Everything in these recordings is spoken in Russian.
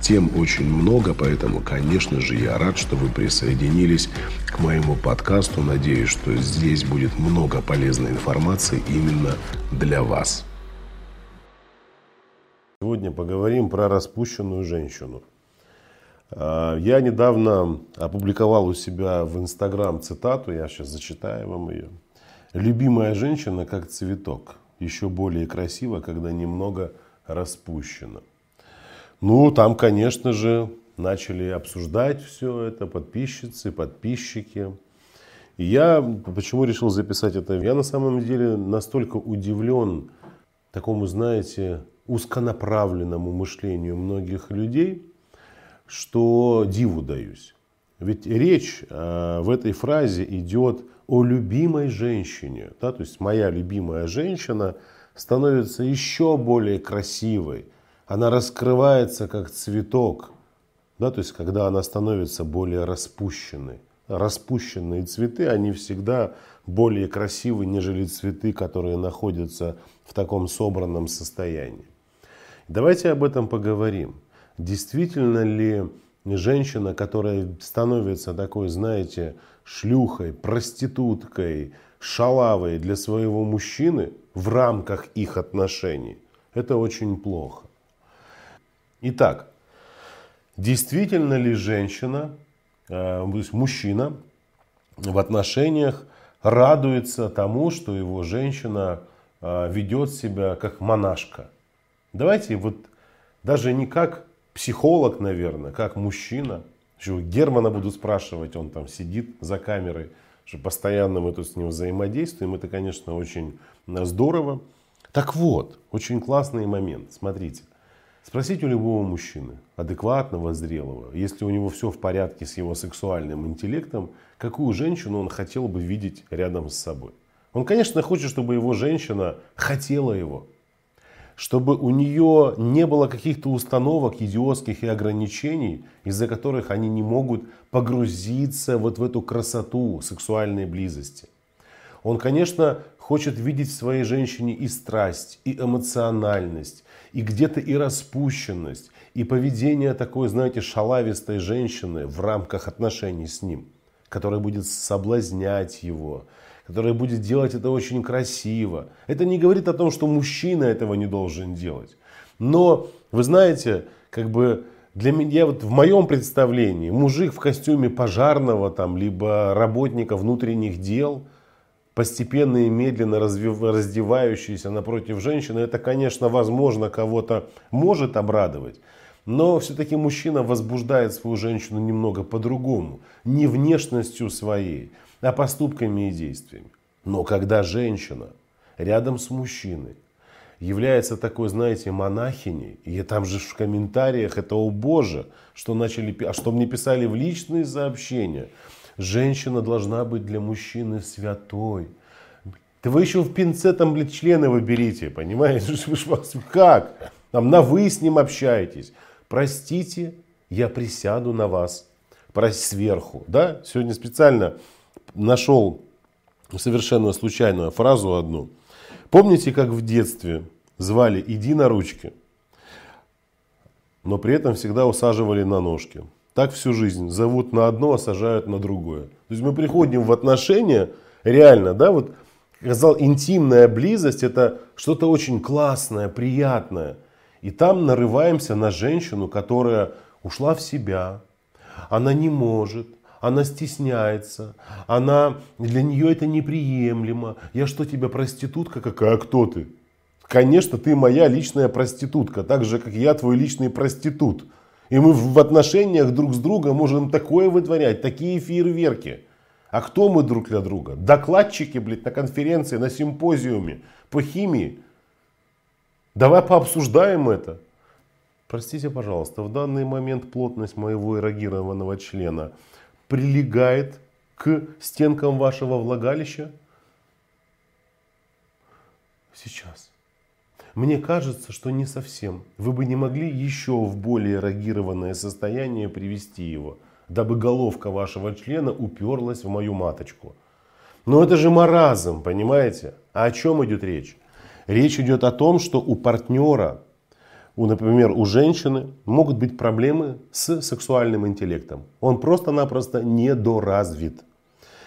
Тем очень много, поэтому, конечно же, я рад, что вы присоединились к моему подкасту. Надеюсь, что здесь будет много полезной информации именно для вас. Сегодня поговорим про распущенную женщину. А, я недавно опубликовал у себя в Инстаграм цитату, я сейчас зачитаю вам ее. «Любимая женщина как цветок, еще более красиво, когда немного распущена». Ну, там, конечно же, начали обсуждать все это подписчицы, подписчики. И я почему решил записать это? Я на самом деле настолько удивлен такому, знаете, узконаправленному мышлению многих людей, что диву даюсь. Ведь речь э, в этой фразе идет о любимой женщине. Да? То есть моя любимая женщина становится еще более красивой. Она раскрывается как цветок. Да? То есть когда она становится более распущенной распущенные цветы, они всегда более красивы, нежели цветы, которые находятся в таком собранном состоянии. Давайте об этом поговорим. Действительно ли женщина, которая становится такой, знаете, шлюхой, проституткой, шалавой для своего мужчины в рамках их отношений, это очень плохо. Итак, действительно ли женщина Э, то есть мужчина в отношениях радуется тому, что его женщина э, ведет себя как монашка. Давайте вот даже не как психолог, наверное, как мужчина. Еще Германа буду спрашивать, он там сидит за камерой, что постоянно мы тут с ним взаимодействуем. Это, конечно, очень здорово. Так вот, очень классный момент. Смотрите. Спросите у любого мужчины, адекватного, зрелого, если у него все в порядке с его сексуальным интеллектом, какую женщину он хотел бы видеть рядом с собой. Он, конечно, хочет, чтобы его женщина хотела его. Чтобы у нее не было каких-то установок идиотских и ограничений, из-за которых они не могут погрузиться вот в эту красоту сексуальной близости. Он, конечно, хочет видеть в своей женщине и страсть, и эмоциональность, и где-то и распущенность, и поведение такой, знаете, шалавистой женщины в рамках отношений с ним, которая будет соблазнять его, которая будет делать это очень красиво. Это не говорит о том, что мужчина этого не должен делать. Но, вы знаете, как бы для меня, вот в моем представлении, мужик в костюме пожарного, там, либо работника внутренних дел – постепенно и медленно раздевающийся напротив женщины, это, конечно, возможно, кого-то может обрадовать. Но все-таки мужчина возбуждает свою женщину немного по-другому. Не внешностью своей, а поступками и действиями. Но когда женщина рядом с мужчиной является такой, знаете, монахиней, и там же в комментариях это «О Боже!», что, начали, а что мне писали в личные сообщения – Женщина должна быть для мужчины святой. Да вы еще в пинце там, блядь, члены выберите, понимаете? Как? Там на вы с ним общаетесь. Простите, я присяду на вас. Прость сверху. Да? Сегодня специально нашел совершенно случайную фразу одну. Помните, как в детстве звали «иди на ручки», но при этом всегда усаживали на ножки. Так всю жизнь. Зовут на одно, а сажают на другое. То есть мы приходим в отношения, реально, да, вот, сказал, интимная близость это что-то очень классное, приятное. И там нарываемся на женщину, которая ушла в себя, она не может, она стесняется, она, для нее это неприемлемо. Я что, тебя проститутка какая? Кто ты? Конечно, ты моя личная проститутка, так же, как я твой личный проститут. И мы в отношениях друг с другом можем такое вытворять, такие фейерверки. А кто мы друг для друга? Докладчики, блядь, на конференции, на симпозиуме по химии. Давай пообсуждаем это. Простите, пожалуйста, в данный момент плотность моего эрогированного члена прилегает к стенкам вашего влагалища? Сейчас. Мне кажется, что не совсем. Вы бы не могли еще в более эрогированное состояние привести его, дабы головка вашего члена уперлась в мою маточку. Но это же маразм, понимаете? А о чем идет речь? Речь идет о том, что у партнера, у, например, у женщины могут быть проблемы с сексуальным интеллектом. Он просто-напросто недоразвит.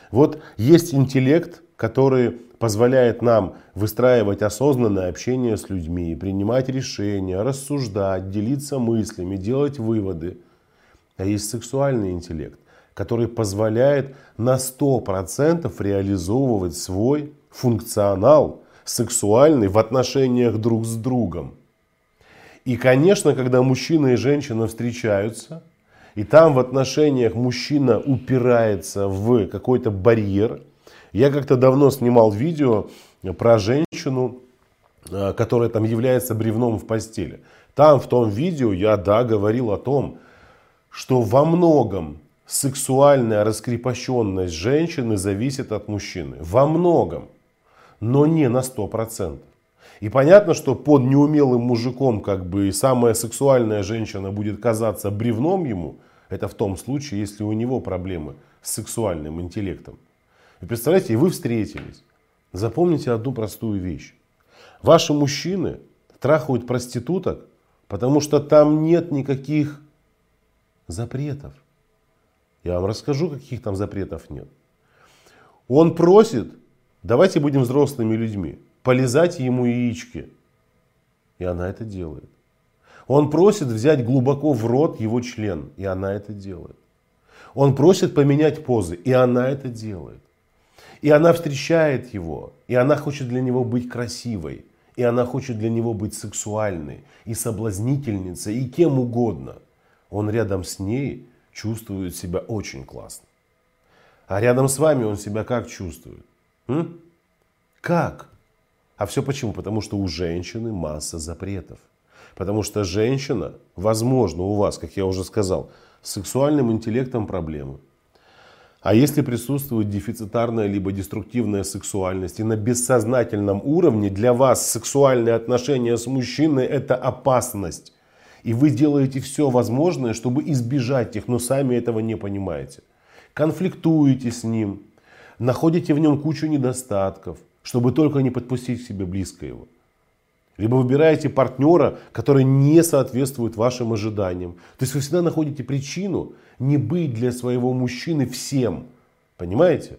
Вот есть интеллект, который позволяет нам выстраивать осознанное общение с людьми, принимать решения, рассуждать, делиться мыслями, делать выводы. А есть сексуальный интеллект, который позволяет на 100% реализовывать свой функционал сексуальный в отношениях друг с другом. И, конечно, когда мужчина и женщина встречаются, и там в отношениях мужчина упирается в какой-то барьер – я как-то давно снимал видео про женщину, э, которая там является бревном в постели. Там в том видео я, да, говорил о том, что во многом сексуальная раскрепощенность женщины зависит от мужчины. Во многом, но не на 100%. И понятно, что под неумелым мужиком как бы самая сексуальная женщина будет казаться бревном ему, это в том случае, если у него проблемы с сексуальным интеллектом. Вы представляете, и вы встретились. Запомните одну простую вещь. Ваши мужчины трахают проституток, потому что там нет никаких запретов. Я вам расскажу, каких там запретов нет. Он просит, давайте будем взрослыми людьми, полезать ему яички. И она это делает. Он просит взять глубоко в рот его член, и она это делает. Он просит поменять позы, и она это делает. И она встречает его, и она хочет для него быть красивой, и она хочет для него быть сексуальной, и соблазнительницей, и кем угодно. Он рядом с ней чувствует себя очень классно. А рядом с вами он себя как чувствует? М? Как? А все почему? Потому что у женщины масса запретов. Потому что женщина, возможно, у вас, как я уже сказал, с сексуальным интеллектом проблемы. А если присутствует дефицитарная либо деструктивная сексуальность, и на бессознательном уровне для вас сексуальные отношения с мужчиной это опасность. И вы делаете все возможное, чтобы избежать их, но сами этого не понимаете. Конфликтуете с ним, находите в нем кучу недостатков, чтобы только не подпустить к себе близко его. Либо выбираете партнера, который не соответствует вашим ожиданиям. То есть вы всегда находите причину не быть для своего мужчины всем. Понимаете?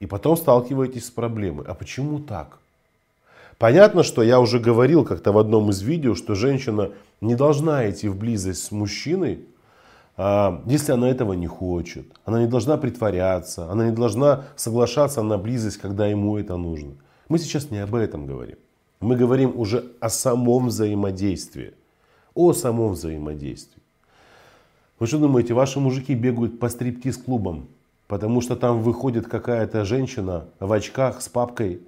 И потом сталкиваетесь с проблемой. А почему так? Понятно, что я уже говорил как-то в одном из видео, что женщина не должна идти в близость с мужчиной, а, если она этого не хочет. Она не должна притворяться, она не должна соглашаться на близость, когда ему это нужно. Мы сейчас не об этом говорим. Мы говорим уже о самом взаимодействии. О самом взаимодействии. Вы что думаете, ваши мужики бегают по стриптиз-клубам, потому что там выходит какая-то женщина в очках с папкой,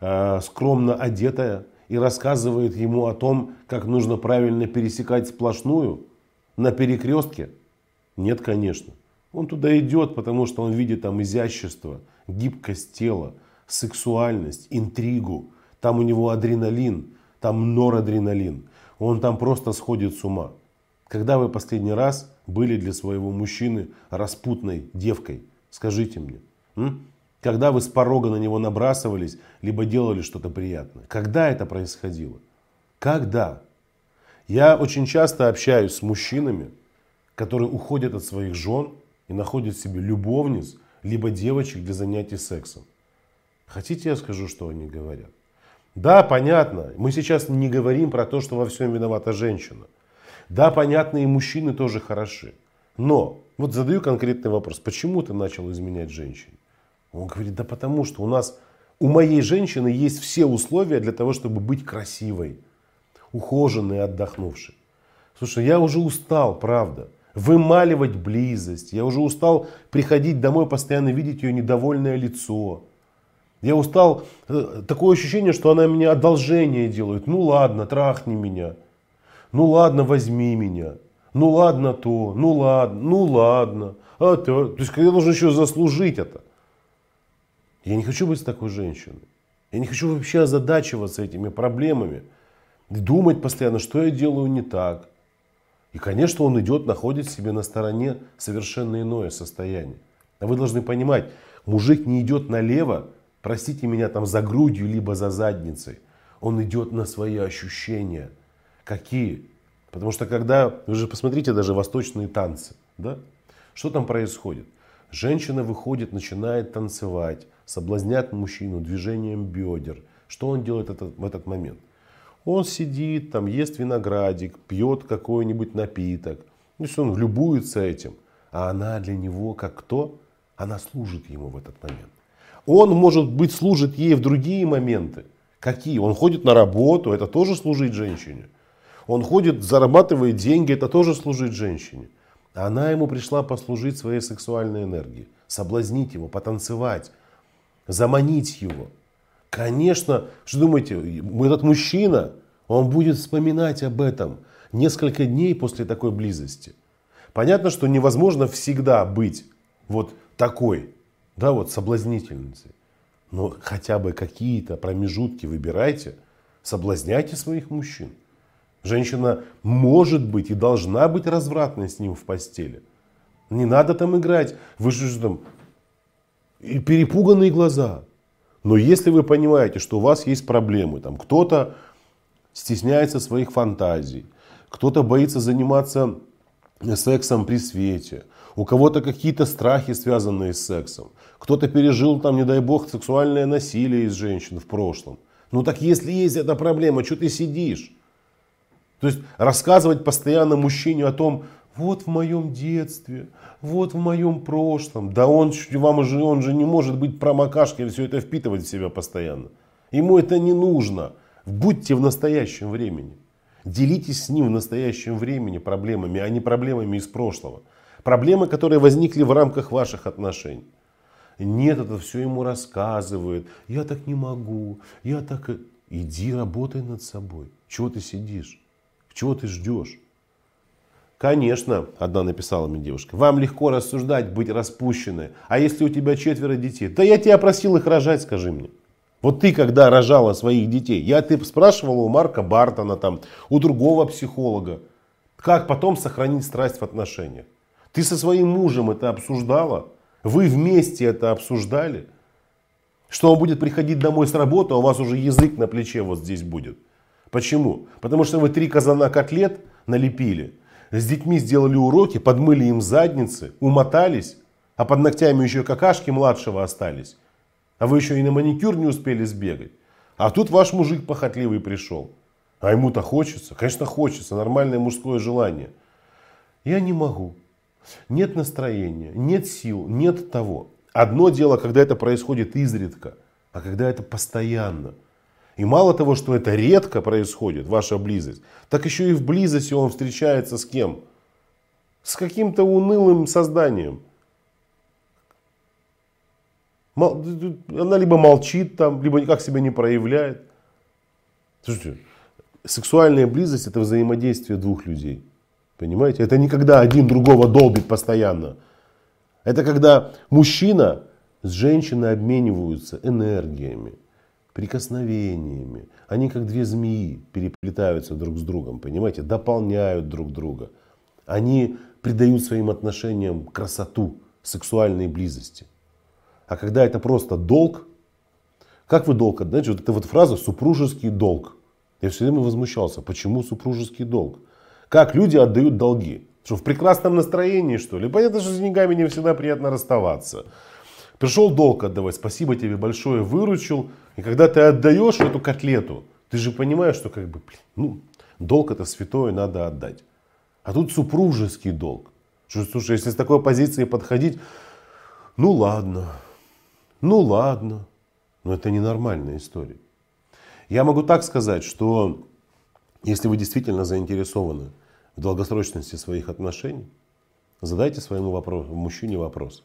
э, скромно одетая, и рассказывает ему о том, как нужно правильно пересекать сплошную на перекрестке? Нет, конечно. Он туда идет, потому что он видит там изящество, гибкость тела, сексуальность, интригу, там у него адреналин, там норадреналин. Он там просто сходит с ума. Когда вы последний раз были для своего мужчины распутной девкой? Скажите мне. М? Когда вы с порога на него набрасывались, либо делали что-то приятное? Когда это происходило? Когда? Я очень часто общаюсь с мужчинами, которые уходят от своих жен и находят себе любовниц, либо девочек для занятий сексом. Хотите, я скажу, что они говорят? Да, понятно, мы сейчас не говорим про то, что во всем виновата женщина. Да, понятно, и мужчины тоже хороши. Но, вот задаю конкретный вопрос, почему ты начал изменять женщине? Он говорит, да потому что у нас, у моей женщины есть все условия для того, чтобы быть красивой, ухоженной, отдохнувшей. Слушай, я уже устал, правда. Вымаливать близость. Я уже устал приходить домой, постоянно видеть ее недовольное лицо. Я устал, э, такое ощущение, что она мне одолжение делает. Ну ладно, трахни меня. Ну ладно, возьми меня. Ну ладно то, ну ладно, ну ладно. А то, то есть, когда должен еще заслужить это. Я не хочу быть такой женщиной. Я не хочу вообще озадачиваться этими проблемами. Думать постоянно, что я делаю не так. И, конечно, он идет, находит себе на стороне совершенно иное состояние. А вы должны понимать, мужик не идет налево, простите меня, там за грудью, либо за задницей. Он идет на свои ощущения. Какие? Потому что когда, вы же посмотрите даже восточные танцы, да? Что там происходит? Женщина выходит, начинает танцевать, соблазняет мужчину движением бедер. Что он делает этот, в этот момент? Он сидит, там ест виноградик, пьет какой-нибудь напиток. То есть он любуется этим. А она для него как кто? Она служит ему в этот момент. Он, может быть, служит ей в другие моменты. Какие? Он ходит на работу, это тоже служить женщине. Он ходит, зарабатывает деньги, это тоже служить женщине. Она ему пришла послужить своей сексуальной энергией, соблазнить его, потанцевать, заманить его. Конечно, что думаете, этот мужчина, он будет вспоминать об этом несколько дней после такой близости. Понятно, что невозможно всегда быть вот такой, да, вот соблазнительницей. Но хотя бы какие-то промежутки выбирайте, соблазняйте своих мужчин. Женщина может быть и должна быть развратной с ним в постели. Не надо там играть. Вы же там и перепуганные глаза. Но если вы понимаете, что у вас есть проблемы, там кто-то стесняется своих фантазий, кто-то боится заниматься сексом при свете, у кого-то какие-то страхи, связанные с сексом, кто-то пережил там, не дай бог, сексуальное насилие из женщин в прошлом. Ну так если есть эта проблема, что ты сидишь? То есть рассказывать постоянно мужчине о том, вот в моем детстве, вот в моем прошлом. Да он, вам же, он же не может быть промокашкой все это впитывать в себя постоянно. Ему это не нужно. Будьте в настоящем времени. Делитесь с ним в настоящем времени проблемами, а не проблемами из прошлого. Проблемы, которые возникли в рамках ваших отношений. Нет, это все ему рассказывает. Я так не могу. Я так... Иди работай над собой. Чего ты сидишь? Чего ты ждешь? Конечно, одна написала мне девушка, вам легко рассуждать, быть распущенной. А если у тебя четверо детей? Да я тебя просил их рожать, скажи мне. Вот ты, когда рожала своих детей, я ты спрашивала у Марка Бартона, там, у другого психолога, как потом сохранить страсть в отношениях. Ты со своим мужем это обсуждала? Вы вместе это обсуждали? Что он будет приходить домой с работы, а у вас уже язык на плече вот здесь будет. Почему? Потому что вы три казана котлет налепили, с детьми сделали уроки, подмыли им задницы, умотались, а под ногтями еще какашки младшего остались. А вы еще и на маникюр не успели сбегать. А тут ваш мужик похотливый пришел. А ему-то хочется? Конечно, хочется. Нормальное мужское желание. Я не могу. Нет настроения, нет сил, нет того. Одно дело, когда это происходит изредка, а когда это постоянно – и мало того, что это редко происходит, ваша близость, так еще и в близости он встречается с кем? С каким-то унылым созданием. Она либо молчит там, либо никак себя не проявляет. Слушайте, сексуальная близость это взаимодействие двух людей. Понимаете? Это не когда один другого долбит постоянно. Это когда мужчина с женщиной обмениваются энергиями прикосновениями. Они как две змеи переплетаются друг с другом, понимаете, дополняют друг друга. Они придают своим отношениям красоту сексуальной близости. А когда это просто долг, как вы долг отдаете? Вот эта вот фраза «супружеский долг». Я все время возмущался, почему супружеский долг? Как люди отдают долги? Что в прекрасном настроении, что ли? Понятно, что с деньгами не всегда приятно расставаться. Пришел долг отдавать, спасибо тебе большое, выручил. И когда ты отдаешь эту котлету, ты же понимаешь, что как бы, ну, долг это святое, надо отдать. А тут супружеский долг. Что, слушай, если с такой позиции подходить, ну ладно, ну ладно. Но это ненормальная история. Я могу так сказать, что если вы действительно заинтересованы в долгосрочности своих отношений, задайте своему вопросу, мужчине вопрос.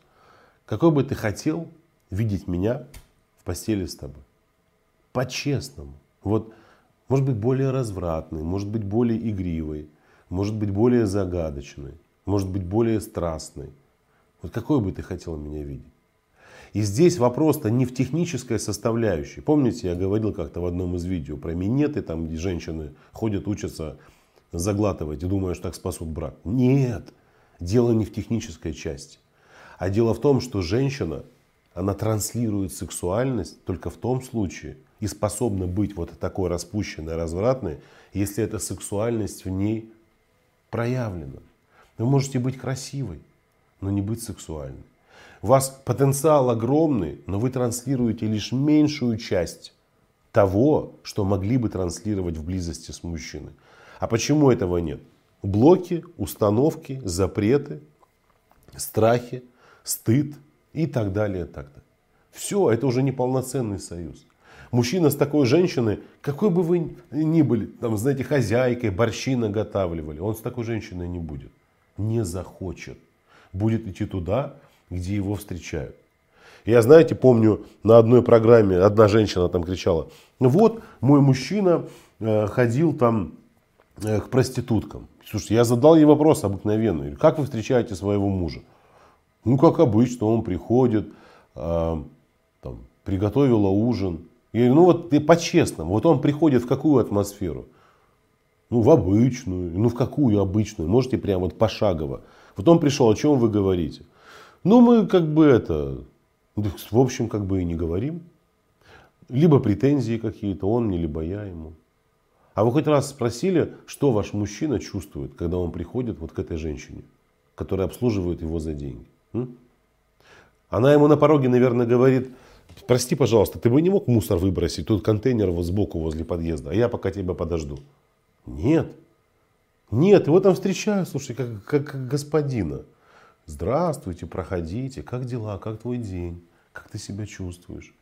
Какой бы ты хотел видеть меня в постели с тобой? По-честному. Вот, может быть, более развратный, может быть, более игривый, может быть, более загадочный, может быть, более страстный. Вот какой бы ты хотел меня видеть? И здесь вопрос-то не в технической составляющей. Помните, я говорил как-то в одном из видео про минеты, там где женщины ходят, учатся заглатывать и думают, что так спасут брак. Нет, дело не в технической части. А дело в том, что женщина, она транслирует сексуальность только в том случае и способна быть вот такой распущенной, развратной, если эта сексуальность в ней проявлена. Вы можете быть красивой, но не быть сексуальной. У вас потенциал огромный, но вы транслируете лишь меньшую часть того, что могли бы транслировать в близости с мужчиной. А почему этого нет? Блоки, установки, запреты, страхи, стыд и так далее. Так далее. Все, это уже не полноценный союз. Мужчина с такой женщиной, какой бы вы ни были, там, знаете, хозяйкой, борщи наготавливали, он с такой женщиной не будет. Не захочет. Будет идти туда, где его встречают. Я, знаете, помню на одной программе одна женщина там кричала, вот мой мужчина э, ходил там э, к проституткам. Слушайте, я задал ей вопрос обыкновенный. Как вы встречаете своего мужа? Ну, как обычно, он приходит, э, там, приготовила ужин. Я говорю, ну вот ты по-честному, вот он приходит в какую атмосферу? Ну, в обычную. Ну, в какую обычную? Можете прямо вот пошагово. Вот он пришел, о чем вы говорите? Ну, мы как бы это, в общем, как бы и не говорим. Либо претензии какие-то, он мне, либо я ему. А вы хоть раз спросили, что ваш мужчина чувствует, когда он приходит вот к этой женщине, которая обслуживает его за деньги? М? Она ему на пороге, наверное, говорит, прости, пожалуйста, ты бы не мог мусор выбросить, тут контейнер вот сбоку возле подъезда, а я пока тебя подожду. Нет. Нет, его там встречают, слушай, как, как господина. Здравствуйте, проходите, как дела, как твой день, как ты себя чувствуешь.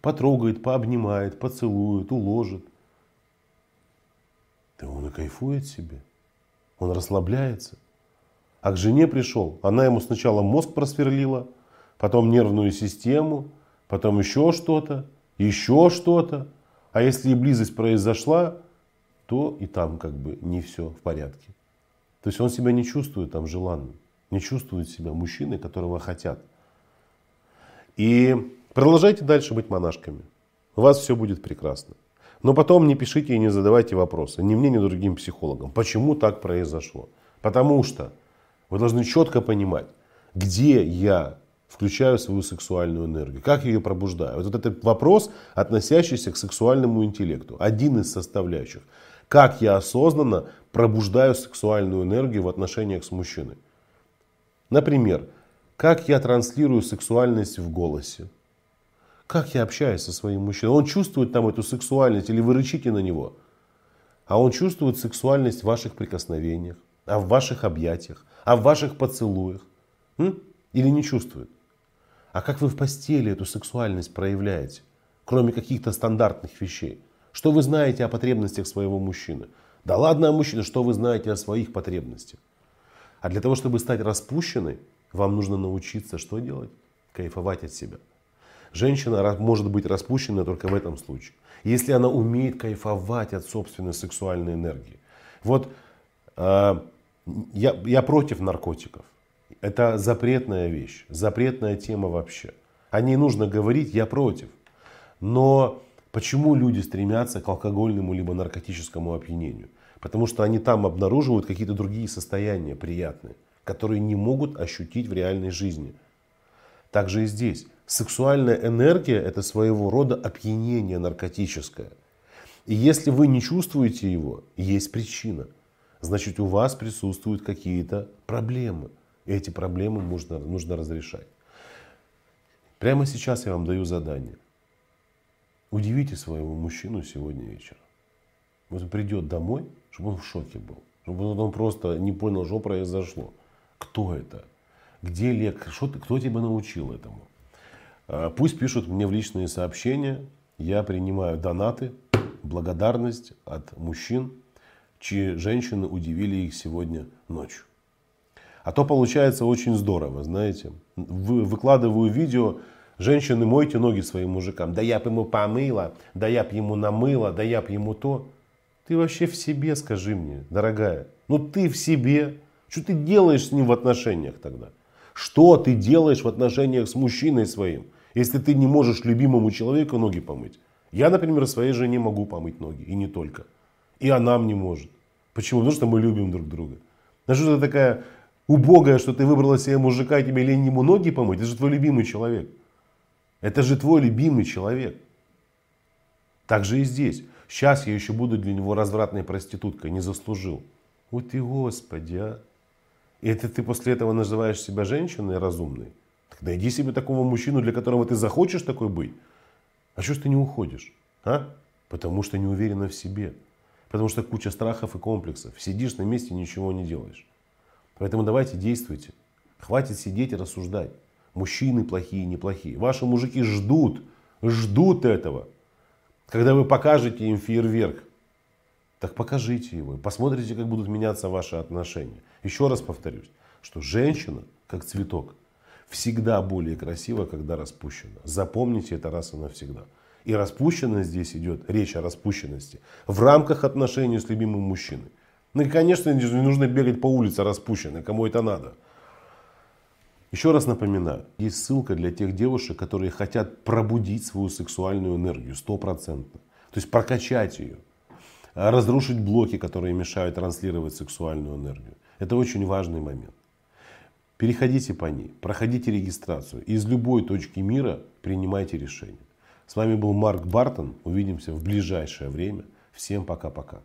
Потрогает, пообнимает, поцелует, уложит. Да он и кайфует себе. Он расслабляется. А к жене пришел. Она ему сначала мозг просверлила, потом нервную систему, потом еще что-то, еще что-то. А если и близость произошла, то и там как бы не все в порядке. То есть он себя не чувствует там желанным не чувствуют себя мужчиной, которого хотят. И продолжайте дальше быть монашками. У вас все будет прекрасно. Но потом не пишите и не задавайте вопросы. Ни мне, ни другим психологам. Почему так произошло? Потому что вы должны четко понимать, где я включаю свою сексуальную энергию, как я ее пробуждаю. Вот этот вопрос, относящийся к сексуальному интеллекту, один из составляющих. Как я осознанно пробуждаю сексуальную энергию в отношениях с мужчиной. Например, как я транслирую сексуальность в голосе. Как я общаюсь со своим мужчиной. Он чувствует там эту сексуальность или вы рычите на него. А он чувствует сексуальность в ваших прикосновениях, а в ваших объятиях, а в ваших поцелуях. М? Или не чувствует? А как вы в постели эту сексуальность проявляете, кроме каких-то стандартных вещей? Что вы знаете о потребностях своего мужчины? Да ладно, мужчина, что вы знаете о своих потребностях? А для того, чтобы стать распущенной, вам нужно научиться что делать? Кайфовать от себя. Женщина может быть распущена только в этом случае. Если она умеет кайфовать от собственной сексуальной энергии. Вот э, я, я против наркотиков. Это запретная вещь, запретная тема вообще. О ней нужно говорить, я против. Но почему люди стремятся к алкогольному либо наркотическому опьянению? Потому что они там обнаруживают какие-то другие состояния приятные, которые не могут ощутить в реальной жизни. Также и здесь. Сексуальная энергия – это своего рода опьянение наркотическое. И если вы не чувствуете его, есть причина. Значит, у вас присутствуют какие-то проблемы. И эти проблемы нужно, нужно разрешать. Прямо сейчас я вам даю задание. Удивите своего мужчину сегодня вечером. Вот он придет домой, чтобы он в шоке был. Чтобы он просто не понял, что произошло. Кто это? Где Лек? Что ты, кто тебя научил этому? А, пусть пишут мне в личные сообщения. Я принимаю донаты, благодарность от мужчин. чьи женщины удивили их сегодня ночью. А то получается очень здорово, знаете. Выкладываю видео, женщины, мойте ноги своим мужикам. Да я б ему помыла, да я б ему намыла, да я б ему то. Ты вообще в себе, скажи мне, дорогая. Ну ты в себе. Что ты делаешь с ним в отношениях тогда? Что ты делаешь в отношениях с мужчиной своим, если ты не можешь любимому человеку ноги помыть? Я, например, своей жене могу помыть ноги, и не только. И она мне может. Почему? Потому что мы любим друг друга. Ну что ты такая убогая, что ты выбрала себе мужика, и тебе лень ему ноги помыть. Это же твой любимый человек. Это же твой любимый человек. Так же и здесь. Сейчас я еще буду для него развратной проституткой. Не заслужил. Вот и Господи, а. И это ты после этого называешь себя женщиной разумной? Так найди себе такого мужчину, для которого ты захочешь такой быть. А что ж ты не уходишь? А? Потому что не уверена в себе. Потому что куча страхов и комплексов. Сидишь на месте ничего не делаешь. Поэтому давайте действуйте. Хватит сидеть и рассуждать. Мужчины плохие, неплохие. Ваши мужики ждут, ждут этого. Когда вы покажете им фейерверк, так покажите его. Посмотрите, как будут меняться ваши отношения. Еще раз повторюсь, что женщина, как цветок, всегда более красива, когда распущена. Запомните это раз и навсегда. И распущенность здесь идет, речь о распущенности, в рамках отношений с любимым мужчиной. Ну и, конечно, не нужно бегать по улице распущенной, кому это надо. Еще раз напоминаю, есть ссылка для тех девушек, которые хотят пробудить свою сексуальную энергию стопроцентно. То есть прокачать ее, разрушить блоки, которые мешают транслировать сексуальную энергию. Это очень важный момент. Переходите по ней, проходите регистрацию. Из любой точки мира принимайте решение. С вами был Марк Бартон. Увидимся в ближайшее время. Всем пока-пока.